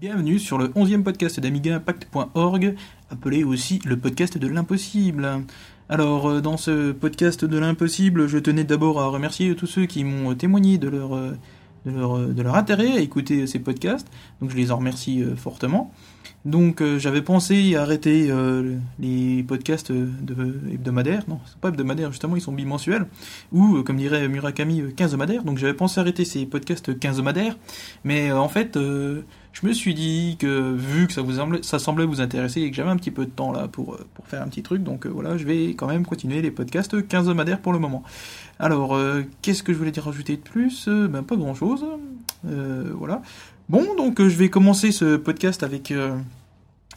Bienvenue sur le 11e podcast d'AmigaImpact.org, appelé aussi le podcast de l'impossible. Alors, euh, dans ce podcast de l'impossible, je tenais d'abord à remercier tous ceux qui m'ont témoigné de leur, euh, euh, intérêt à écouter ces podcasts, donc je les en remercie fortement. Donc j'avais pensé arrêter les podcasts de, hebdomadaires, non, c'est pas hebdomadaires justement, ils sont bimensuels, ou comme dirait Murakami, quinzomadaires. Donc j'avais pensé arrêter ces podcasts quinzomadaires, mais en fait je me suis dit que vu que ça semblait, ça semblait vous intéresser et que j'avais un petit peu de temps là pour, pour faire un petit truc, donc voilà, je vais quand même continuer les podcasts quinzomadaires pour le moment. Alors qu'est-ce que je voulais dire rajouter de plus? Ben pas grand chose. voilà. Bon, donc je vais commencer ce podcast avec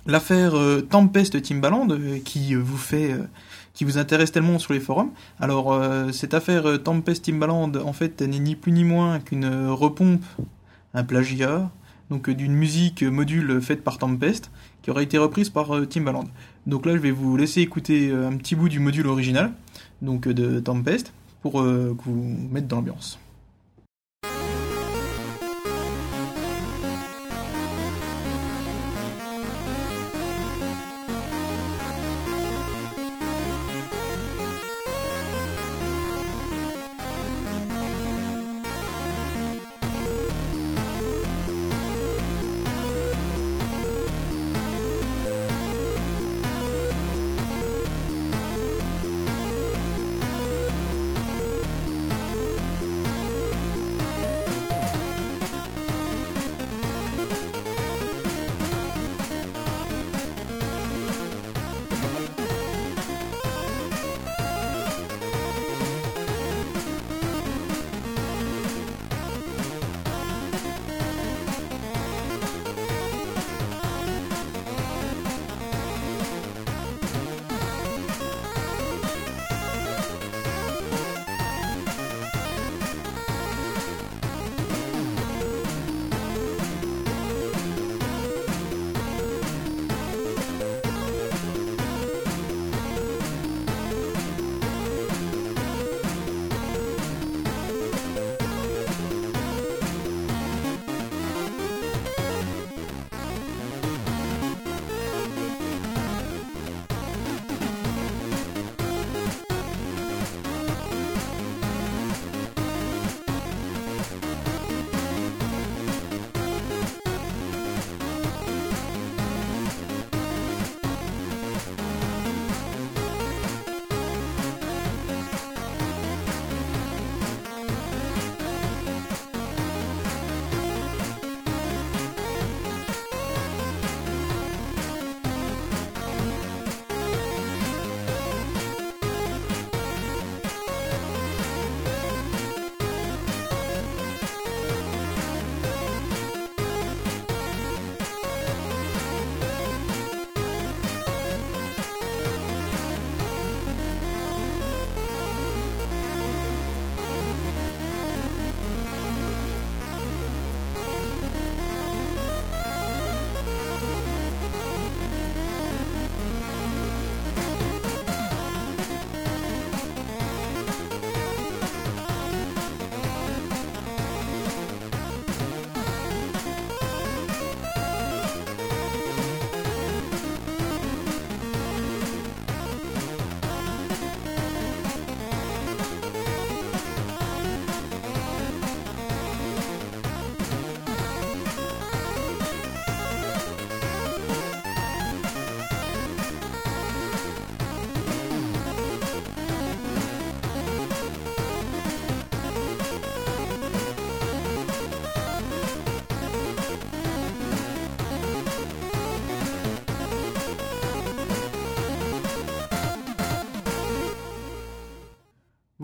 l'affaire euh, Tempest Timbaland euh, qui euh, vous fait qui vous intéresse tellement sur les forums. Alors cette affaire Tempest Timbaland en fait n'est ni plus ni moins qu'une repompe, un plagiat, donc d'une musique module faite par Tempest qui aurait été reprise par Timbaland. Donc là je vais vous laisser écouter un petit bout du module original donc de Tempest pour que vous mettre dans l'ambiance.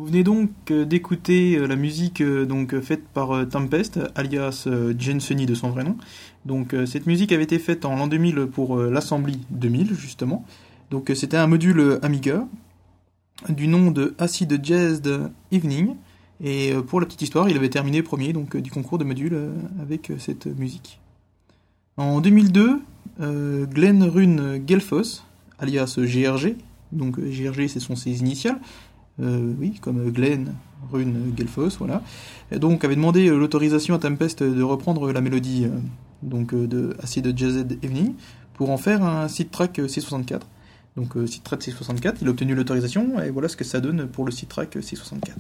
Venez donc euh, d'écouter euh, la musique euh, donc faite par Tempest, alias Jensenny de son vrai nom. Donc cette musique avait été faite en l'an 2000 pour l'Assemblée 2000 justement. Donc c'était un module Amiga du nom de Acid Jazzed Evening. Et pour la petite histoire, il avait terminé premier donc du concours de module avec cette musique. En 2002, Glenn Rune Gelfos, alias GRG, donc GRG ce sont ses initiales, euh, oui, comme Glenn, Rune, Gelfos, voilà. Donc avait demandé euh, l'autorisation à Tempest de reprendre la mélodie donc de Acid Jazz Evening, pour en faire un site track C64. Donc site track C64, il a obtenu l'autorisation et voilà ce que ça donne pour le site track C64.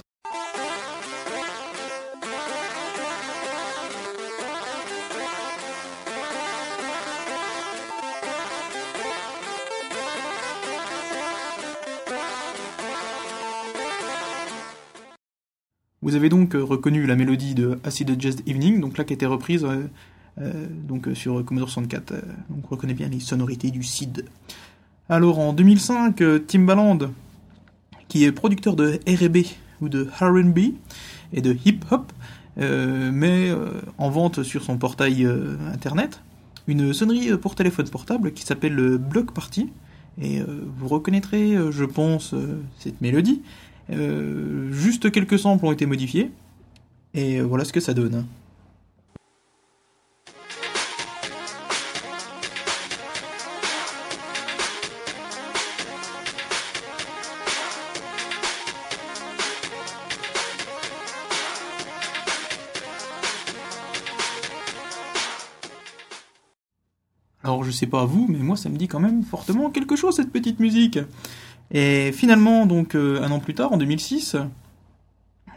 Vous avez donc euh, reconnu la mélodie de Acid Jazz Evening, donc là qui a été reprise euh, euh, donc sur Commodore 64. donc on reconnaît bien les sonorités du SID. Alors en 2005, Timbaland, qui est producteur de R&B ou de R&B et de hip hop, met en vente sur son portail internet une sonnerie pour téléphone portable qui s'appelle Block Party. Et vous reconnaîtrez, je pense, cette mélodie. Euh, juste quelques samples ont été modifiés. Et voilà ce que ça donne. Alors je sais pas vous, mais moi ça me dit quand même fortement quelque chose cette petite musique. Et finalement, donc euh, un an plus tard, en 2006,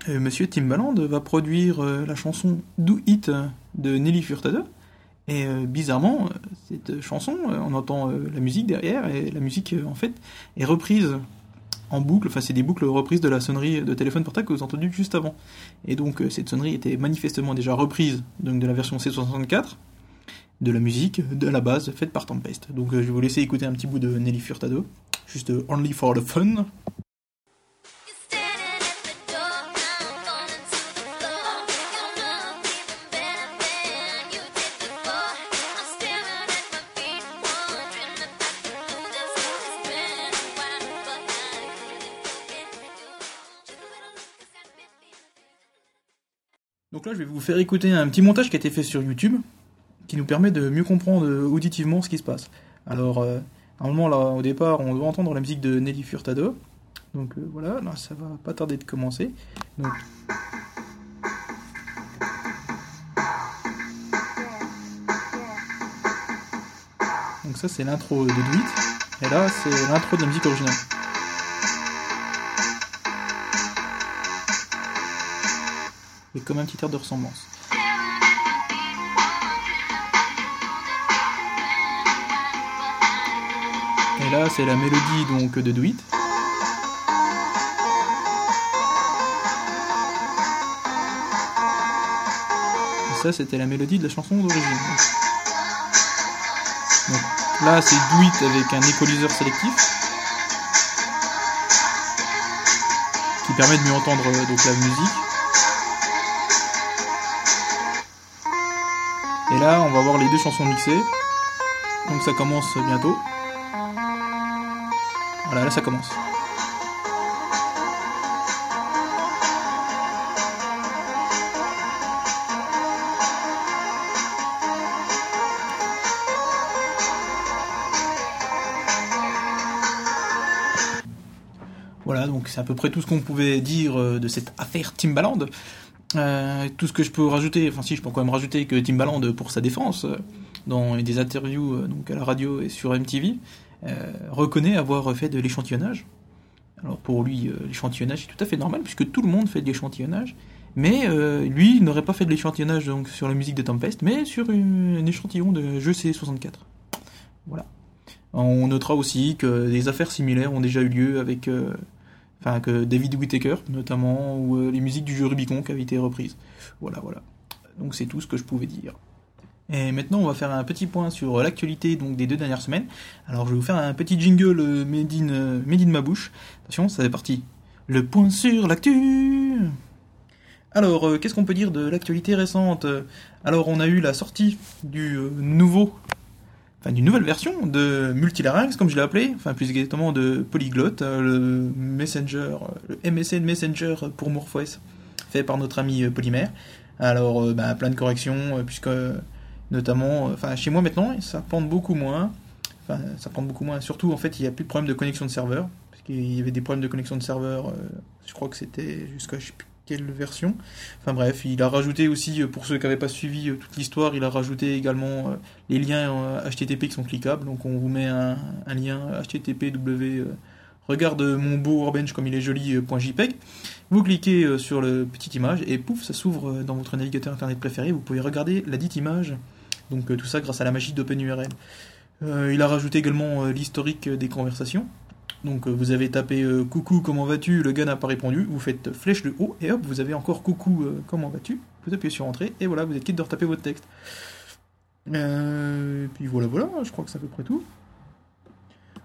euh, Monsieur Timbaland va produire euh, la chanson Do It de Nelly Furtado. Et bizarrement, cette chanson, on entend la musique derrière, et la musique, en fait, est reprise en boucle, enfin c'est des boucles reprises de la sonnerie de téléphone portable que vous entendu juste avant. Et donc cette sonnerie était manifestement déjà reprise donc, de la version C64, de la musique, de la base, faite par Tempest. Donc je vais vous laisser écouter un petit bout de Nelly Furtado juste Only for the Fun. Donc là, je vais vous faire écouter un petit montage qui a été fait sur YouTube, qui nous permet de mieux comprendre auditivement ce qui se passe. Alors, euh, Normalement, là, au départ, on doit entendre la musique de Nelly Furtado. Donc euh, voilà, là, ça va pas tarder de commencer. Donc, Donc ça, c'est l'intro de Dwight. Et là, c'est l'intro de la musique originale. Et comme un petit air de ressemblance. Là, c'est la mélodie donc de Do Et ça, c'était la mélodie de la chanson d'origine. là, c'est Do avec un écoliseur sélectif qui permet de mieux entendre euh, donc la musique. Et là, on va voir les deux chansons mixées. Donc ça commence bientôt. Voilà, là ça commence. Voilà, donc c'est à peu près tout ce qu'on pouvait dire euh, de cette affaire Timbaland. Euh, tout ce que je peux rajouter, enfin si je peux quand même rajouter que Timbaland, pour sa défense, euh, dans des interviews donc à la radio et sur MTV, euh, reconnaît avoir fait de l'échantillonnage. Alors pour lui, euh, l'échantillonnage est tout à fait normal puisque tout le monde fait de l'échantillonnage. Mais euh, lui, il n'aurait pas fait de l'échantillonnage donc sur la musique de Tempest, mais sur un échantillon de jeu C64. Voilà. On notera aussi que des affaires similaires ont déjà eu lieu avec, enfin que David Whittaker notamment, ou les musiques du jeu Rubicon qui avaient été reprises. Voilà, voilà. Donc c'est tout ce que je pouvais dire. Et maintenant, on va faire un petit point sur l'actualité donc des deux dernières semaines. Alors, je vais vous faire un petit jingle euh, made in, euh, made in ma bouche. Attention, ça fait parti. Le point sur l'actu. Alors, euh, qu'est-ce qu'on peut dire de l'actualité récente? Alors, on a eu la sortie du nouveau, enfin d'une nouvelle version de Multilarynx, comme je l'ai appelé, enfin plus exactement de Polyglot, le Messenger, le MSN Messenger pour MorphOS, fait par notre ami Polymère. Alors, bah, plein de corrections, puisque notamment, euh, enfin chez moi maintenant, ça pend beaucoup moins. Enfin, ça prend beaucoup moins. Surtout, en fait, il n'y a plus de problème de connexion de serveur. Parce qu'il y avait des problèmes de connexion de serveur, euh, je crois que c'était jusqu'à quelle version. Enfin bref, il a rajouté aussi, pour ceux qui n'avaient pas suivi toute l'histoire, il a rajouté également les liens HTTP qui sont cliquables. Donc on vous met un, lien HTTP W regarde mon beau workbench comme il est joli .jpeg. Vous cliquez sur le petite image et pouf, ça s'ouvre dans votre navigateur internet préféré. Vous pouvez regarder la dite image. Donc tout ça grâce à la magie d'OpenURL. il a rajouté également l'historique des conversations. Donc euh, vous avez tapé euh, coucou comment vas-tu, le gars n'a pas répondu, vous faites flèche de haut et hop vous avez encore coucou euh, comment vas-tu, vous appuyez sur entrée et voilà vous êtes quitte de retaper votre texte. et puis voilà voilà, je crois que c'est à peu près tout.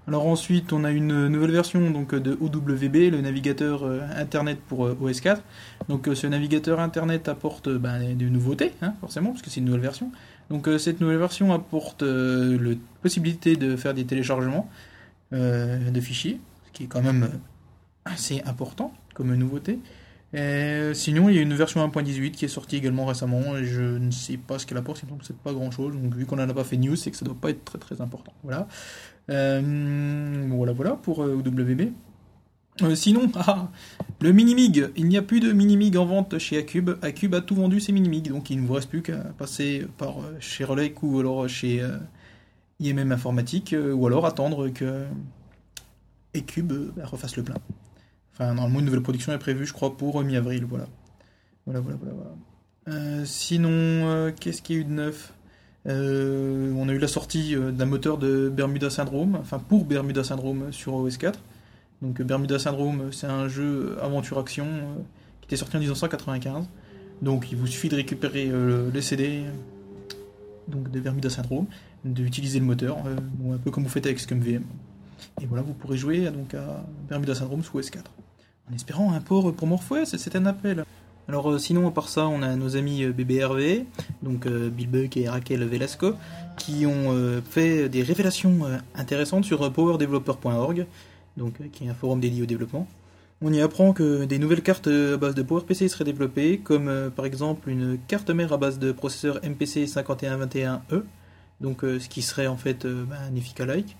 Alors ensuite on a une nouvelle version donc de OWB, le navigateur internet pour OS 4. Donc ce navigateur internet apporte ben, des nouveautés, hein, forcément, parce que c'est une nouvelle version. Donc cette nouvelle version apporte la possibilité de faire des téléchargements. Euh, de fichiers, ce qui est quand même assez important comme nouveauté. sinon, il y a une version 1.18 qui est sortie également récemment, et je ne sais pas ce qu'elle apporte, sinon c'est pas grand chose. Donc, vu qu'on n'en a pas fait news, c'est que ça doit pas être très très important. Voilà. Euh, voilà, voilà pour euh, sinon, ah, le Minimig, il n'y a plus de Minimig en vente chez Acube. Acube a tout vendu ses Minimig, donc il ne vous reste plus qu'à passer par chez Relay ou alors chez IMM informatique, euh, ou alors attendre que Ecube euh, bah, refasse le plein. Enfin, normalement, une nouvelle production est prévue, je crois, pour mi-avril, voilà. Voilà, voilà, voilà. Euh, sinon, qu'est-ce qu'il y a eu de neuf? On a eu la sortie d'un moteur de Bermuda Syndrome, enfin pour Bermuda Syndrome sur OS 4. Donc Bermuda Syndrome, c'est un jeu aventure-action qui était sorti en 1995. Donc il vous suffit de récupérer le CD donc de Bermuda Syndrome d'utiliser le moteur, euh, un peu comme vous faites avec ScumVM. Et voilà, vous pourrez jouer à Bermuda Syndrome sous S4. En espérant un port pour MorphOS, c'est un appel. Alors euh, sinon, à part ça, on a nos amis euh, BBRV, donc Bill Buck et Raquel Velasco, qui ont fait des révélations intéressantes sur powerdeveloper.org, donc qui est un forum dédié au développement. On y apprend que des nouvelles cartes à base de PowerPC seraient développées, comme par exemple une carte mère à base de processeur MPC 5121E, donc euh, ce qui serait en fait euh, un Efika-like.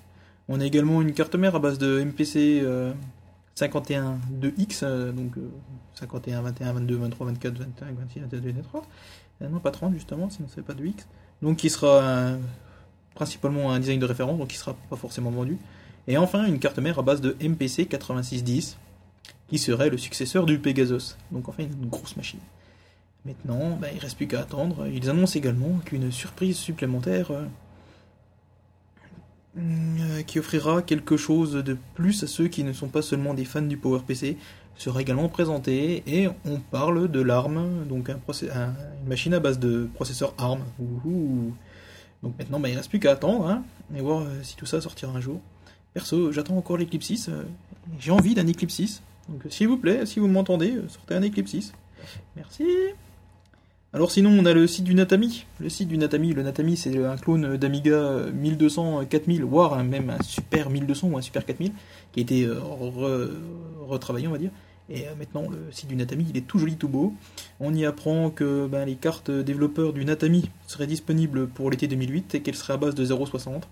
On a également une carte mère à base de MPC 51 2X, donc 51, 21, 22, 23, 24, 25, 26, 27, 28, 30. non, pas 30 justement, sinon c'est pas de X. Donc qui sera principalement un design de référence, donc qui sera pas forcément vendu. Et enfin une carte mère à base de MPC 8610, qui serait le successeur du Pegasus. Donc enfin une grosse machine. Maintenant, bah, il ne reste plus qu'à attendre. Ils annoncent également qu'une surprise supplémentaire euh, euh, qui offrira quelque chose de plus à ceux qui ne sont pas seulement des fans du PowerPC sera également présentée et on parle de l'ARM, donc un une machine à base de processeur ARM. Donc maintenant, bah, il ne reste plus qu'à attendre hein, et voir euh, si tout ça sortira un jour. Perso, j'attends encore l'Eclipse 6. J'ai envie d'un Eclipse 6. Donc s'il vous plaît, si vous m'entendez, sortez un Eclipse 6. Merci. Alors sinon, on a le site du Natami. Le site du Natami, le Natami, c'est un clone d'Amiga 1200, 4000, voire même un Super 1200 ou un Super 4000, qui a été euh, retravaillé, on va dire. Et euh, maintenant, le site du Natami, il est tout joli, tout beau. On y apprend que ben, les cartes développeurs du Natami seraient disponibles pour l'été 2008 et qu'elles seraient à base de 0.60.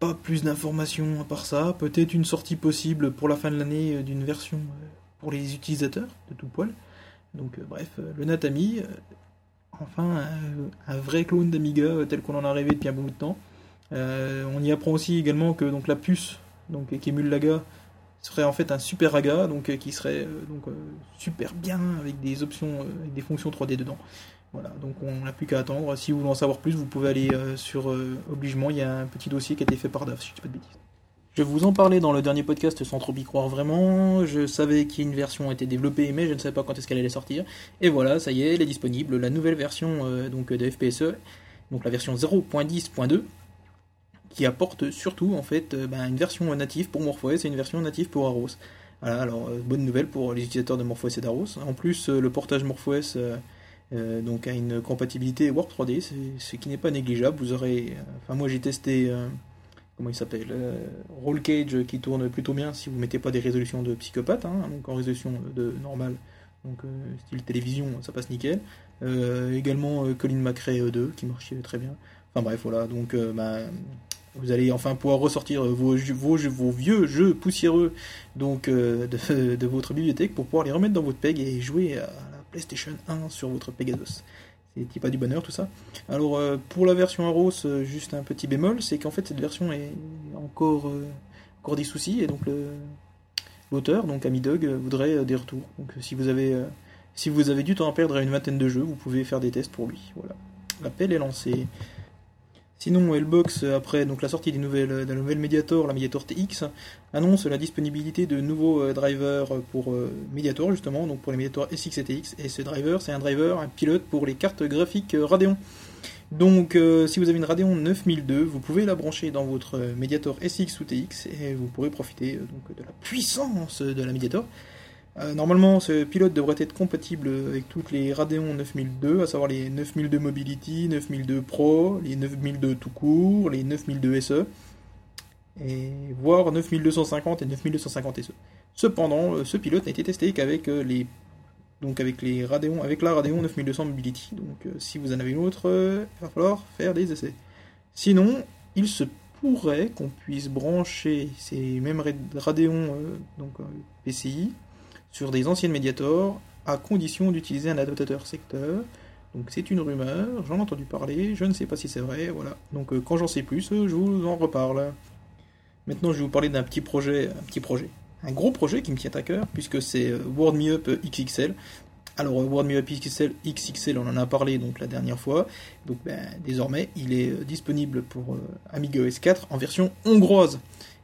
Pas plus d'informations à part ça. Peut-être une sortie possible pour la fin de l'année euh, d'une version pour les utilisateurs de tout poil. Donc euh, bref, euh, le Natami, euh, enfin un, vrai clone d'Amiga tel qu'on en a rêvé depuis un bon bout de temps. on y apprend aussi également que donc la puce donc qui émule l'AGA serait en fait un super AGA donc qui serait donc super bien avec des options avec des fonctions 3D dedans. Voilà, donc on n'a plus qu'à attendre. Si vous voulez en savoir plus, vous pouvez aller sur Obligement, il y a un petit dossier qui a été fait par DAF, si je dis pas de bêtises. Je vous en parlais dans le dernier podcast sans trop y croire vraiment. Je savais qu'une version été développée, mais je ne savais pas quand est-ce qu'elle allait sortir. Et voilà, ça y est, elle est disponible. La nouvelle version euh, donc de FPSE, donc la version 0.10.2, qui apporte surtout en fait euh, ben, une version native pour MorphOS et une version native pour Aros. Voilà, alors euh, bonne nouvelle pour les utilisateurs de MorphOS et d'Aros. En plus, le portage MorphOS donc a une compatibilité Warp 3D, ce qui n'est pas négligeable. Vous aurez, enfin moi j'ai testé comment il s'appelle euh, Roll Cage qui tourne plutôt bien si vous mettez pas des résolutions de psychopathe, hein, donc en résolution de normale, donc euh, style télévision, ça passe nickel. Euh, également Colin McRae 2 qui marchait très bien. Enfin bref, voilà, donc bah, vous allez enfin pouvoir ressortir vos, vieux jeux poussiéreux donc de, de, votre bibliothèque pour pouvoir les remettre dans votre PEG et jouer à PlayStation 1 sur votre Pegasus. C'est pas du bonheur tout ça. Alors pour la version Aros, juste un petit bémol, c'est qu'en fait cette version est encore, encore des soucis et donc l'auteur, donc Amidog, voudrait des retours. Donc si vous avez si vous avez du temps à perdre à une vingtaine de jeux, vous pouvez faire des tests pour lui. Voilà. L'appel est lancé. Sinon, Hellbox, après donc la sortie des nouvelles, de la nouvelle Mediator, la Mediator TX, annonce la disponibilité de nouveaux euh, drivers pour euh, Mediator, justement, donc pour les Mediator SX et TX. Et ce driver, c'est un driver, un pilote pour les cartes graphiques euh, Radeon. Donc, si vous avez une Radeon 9002, vous pouvez la brancher dans votre Mediator SX ou TX et vous pourrez profiter donc, de la puissance de la Mediator. Euh, normalement, ce pilote devrait être compatible avec toutes les Radeon 9002, à savoir les 9002 Mobility, 9002 Pro, les 9002 tout court, les 9002 SE, et voire 9250 et 9250 SE. Cependant, euh, ce pilote n'a été testé qu'avec euh, les donc avec les Radeon, avec la Radeon 9200 Mobility. Donc si vous en avez une autre, il va falloir faire des essais. Sinon, il se pourrait qu'on puisse brancher ces mêmes Radeon PCI sur des anciennes Mediator, à condition d'utiliser un adaptateur secteur. Donc c'est une rumeur, j'en ai entendu parler, je ne sais pas si c'est vrai, voilà. Donc euh, quand j'en sais plus, je vous en reparle. Maintenant je vais vous parler d'un petit projet, un petit projet, un gros projet qui me tient à cœur, puisque c'est euh, World Me Up XXL. Alors World Me Up XXL, XXL, on en a parlé donc la dernière fois. Donc ben, désormais, il est euh, disponible pour Amiga OS 4 en version hongroise.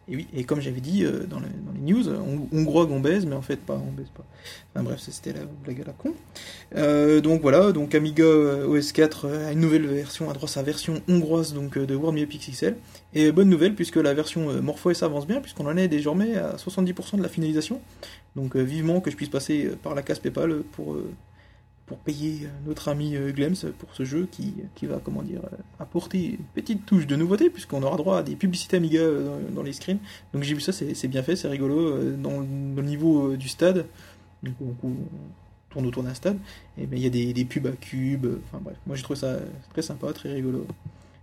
Et oui, et comme j'avais dit euh, dans, les news, on, on on baise, mais en fait pas, on baise pas. Enfin bref, c'était la blague à la con. Euh, donc voilà, donc Amiga euh, OS 4 a une nouvelle version, à droit sa version hongroise donc de World XXL. Et bonne nouvelle puisque la version MorphOS avance bien, puisqu'on en est désormais à 70% de la finalisation. Donc vivement que je puisse passer par la case PayPal pour pour payer euh, notre ami euh, Glems pour ce jeu qui, qui va comment dire euh, apporter une petite touche de nouveauté puisqu'on aura droit à des publicités Amiga dans, les screens. Donc j'ai vu ça, c'est bien fait, c'est rigolo. Dans, le niveau du stade, donc on, tourne autour d'un stade, et ben il y a des, des, pubs à cubes. Enfin bref, moi j'ai trouvé ça très sympa, très rigolo.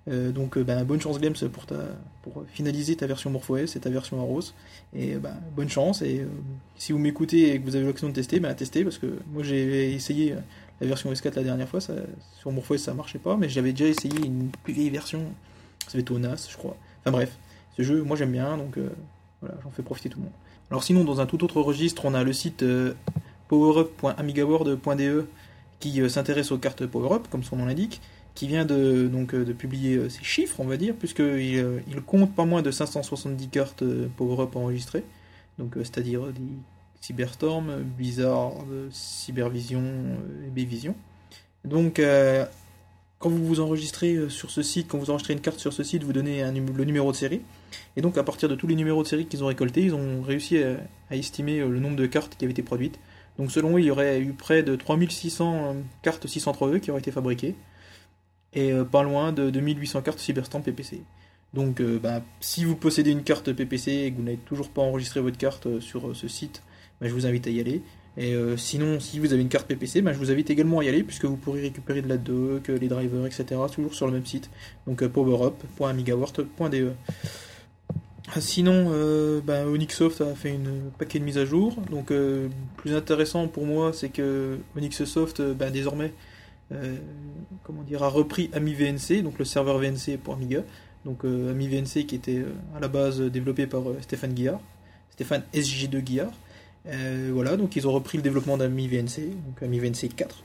Euh, donc euh, ben, bonne chance Games pour, finaliser ta version MorphOS et ta version Aros. Et ben, bonne chance. Et euh, si vous m'écoutez et que vous avez l'occasion de tester, ben, testez parce que moi j'ai essayé la version S4 la dernière fois. Ça, sur MorphOS ça marchait pas, mais j'avais déjà essayé une plus vieille version. Ça fait NAS, je crois. Enfin bref, ce jeu, moi j'aime bien, donc voilà, j'en fais profiter tout le monde. Alors sinon, dans un tout autre registre, on a le site powerup.amigaworld.de qui s'intéresse aux cartes PowerUp, comme son nom l'indique qui vient de, donc, euh, de publier euh, ses chiffres, on va dire, puisqu'il euh, il compte pas moins de 570 cartes PowerUp enregistrées, donc c'est-à-dire des Cyberstorm, Blizzard, Cybervision et Bvision. Donc, quand vous vous enregistrez sur ce site, quand vous enregistrez une carte sur ce site, vous donnez le numéro de série. Et donc, à partir de tous les numéros de série qu'ils ont récoltés, ils ont réussi à, à, estimer le nombre de cartes qui avaient été produites. Donc, selon eux, il y aurait eu près de 3600 cartes 603E qui auraient été fabriquées et euh, pas loin de 2800 cartes Cyberstamp PPC. Donc euh, bah, si vous possédez une carte PPC et que vous n'avez toujours pas enregistré votre carte euh, sur ce site, bah, je vous invite à y aller. Et sinon, si vous avez une carte PPC, bah, je vous invite également à y aller puisque vous pourrez récupérer de la doc, les drivers, etc. toujours sur le même site. Donc powerup.amigaworld.de. Sinon, bah, Onyxsoft a fait une paquet de mises à jour. Donc, plus intéressant pour moi, c'est que Onyxsoft, bah, désormais, euh, comment dire, a repris AmiVNC, donc le serveur VNC pour Amiga. Donc euh, AmiVNC qui était euh, à la base développé par Stéphane Guillard, Stéphane SG2 Guillard. voilà, donc ils ont repris le développement d'AmiVNC, donc AmiVNC 4,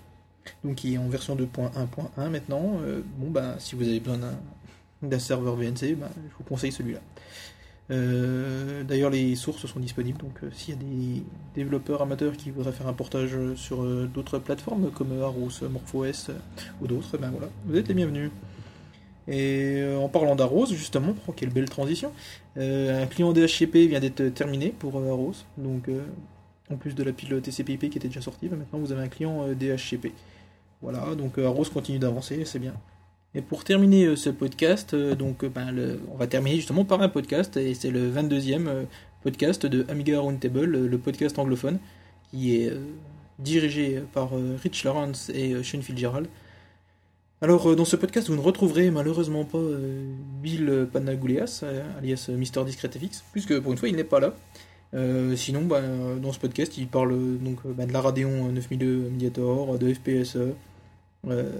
donc qui est en version 2.1.1 maintenant. bon, bah, si vous avez besoin d'un serveur VNC, bah, je vous conseille celui-là. Euh, d'ailleurs, les sources sont disponibles, donc euh, s'il y a des développeurs amateurs qui voudraient faire un portage sur euh, d'autres plateformes comme Aros, MorphOS ou d'autres, ben voilà, vous êtes les bienvenus. Et en parlant d'Aros, justement, oh, quelle belle transition, un client DHCP vient d'être terminé pour Aros, donc en plus de la pile TCP/IP qui était déjà sortie, ben, maintenant vous avez un client DHCP. Voilà, donc Aros continue d'avancer, c'est bien. Et pour terminer euh, ce podcast, euh, donc euh, ben, on va terminer justement par un podcast, et c'est le 22e podcast de Amiga Roundtable, le podcast anglophone, qui est dirigé par Rich Lawrence et Sean Fitzgerald. Alors, dans ce podcast, vous ne retrouverez malheureusement pas Bill Panagoulias, alias Mister DiscreteFX, puisque pour une fois, il n'est pas là. sinon, bah, dans ce podcast, il parle donc bah, de la Radeon 9002 Mediator, de FPSE, euh,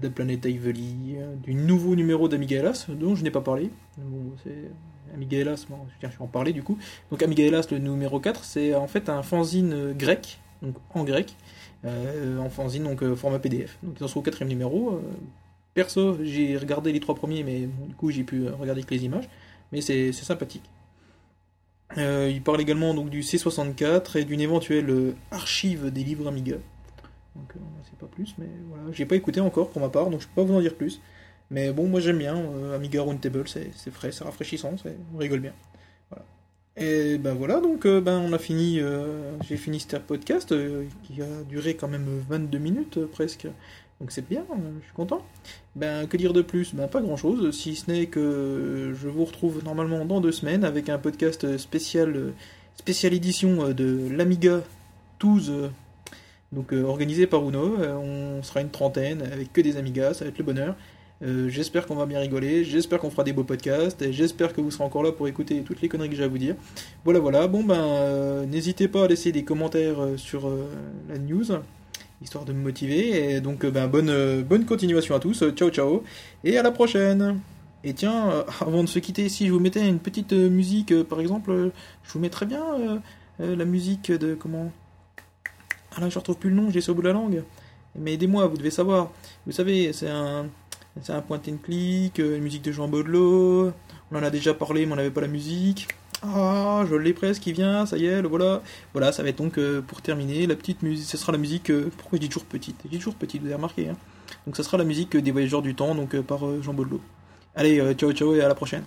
de Planète Ively, du nouveau numéro d'Amiga Hélas, dont je n'ai pas parlé. Bon, c'est Amiga Hélas, bon, je vais en parler du coup. Donc Amiga Hélas, le numéro 4, c'est en fait un fanzine grec, donc en grec, euh, en fanzine, donc euh, format PDF. Donc sont au quatrième numéro. perso, j'ai regardé les trois premiers, mais du coup j'ai pu regarder que les images, mais c'est sympathique. il parle également donc du C64 et d'une éventuelle archive des livres Amiga. Donc on euh, sait pas plus, mais voilà. J'ai pas écouté encore pour ma part, donc je peux pas vous en dire plus. Mais bon, moi j'aime bien. Euh, Amiga Roundtable, c'est frais, c'est rafraîchissant, on rigole bien. Voilà. Et ben voilà, donc euh, ben on a fini. J'ai fini ce podcast qui a duré quand même 22 minutes presque. Donc c'est bien, je suis content. Ben que dire de plus? Ben pas grand chose, si ce n'est que je vous retrouve normalement dans deux semaines avec un podcast spécial, spécial édition de l'Amiga 12 donc euh, organisé par Uno, euh, on sera une trentaine avec que des Amigas, ça va être le bonheur. Euh, j'espère qu'on va bien rigoler, j'espère qu'on fera des beaux podcasts, j'espère que vous serez encore là pour écouter toutes les conneries que j'ai à vous dire. Voilà, voilà, bon ben, n'hésitez pas à laisser des commentaires sur la news, histoire de me motiver, et donc ben, bonne, bonne continuation à tous, ciao ciao, et à la prochaine. Et tiens, avant de se quitter, si je vous mettais une petite musique, par exemple, je vous mettrais bien la musique de, comment? Ah là, je retrouve plus le nom, j'ai ça au bout de la langue. Mais aidez-moi, vous devez savoir. Vous savez, c'est un, c'est un point and click, euh, une musique de Jean Baudelot. On en a déjà parlé, mais on n'avait pas la musique. Ah, je l'ai presque, qui vient, ça y est, le voilà. Voilà, ça va être donc euh, pour terminer la petite musique. Ce sera la musique. Euh, pourquoi je dis toujours petite? Je dis toujours petite, vous avez remarqué. Hein donc, ça sera la musique des Voyageurs du Temps, donc par Jean Baudelot. Allez, ciao ciao et à la prochaine.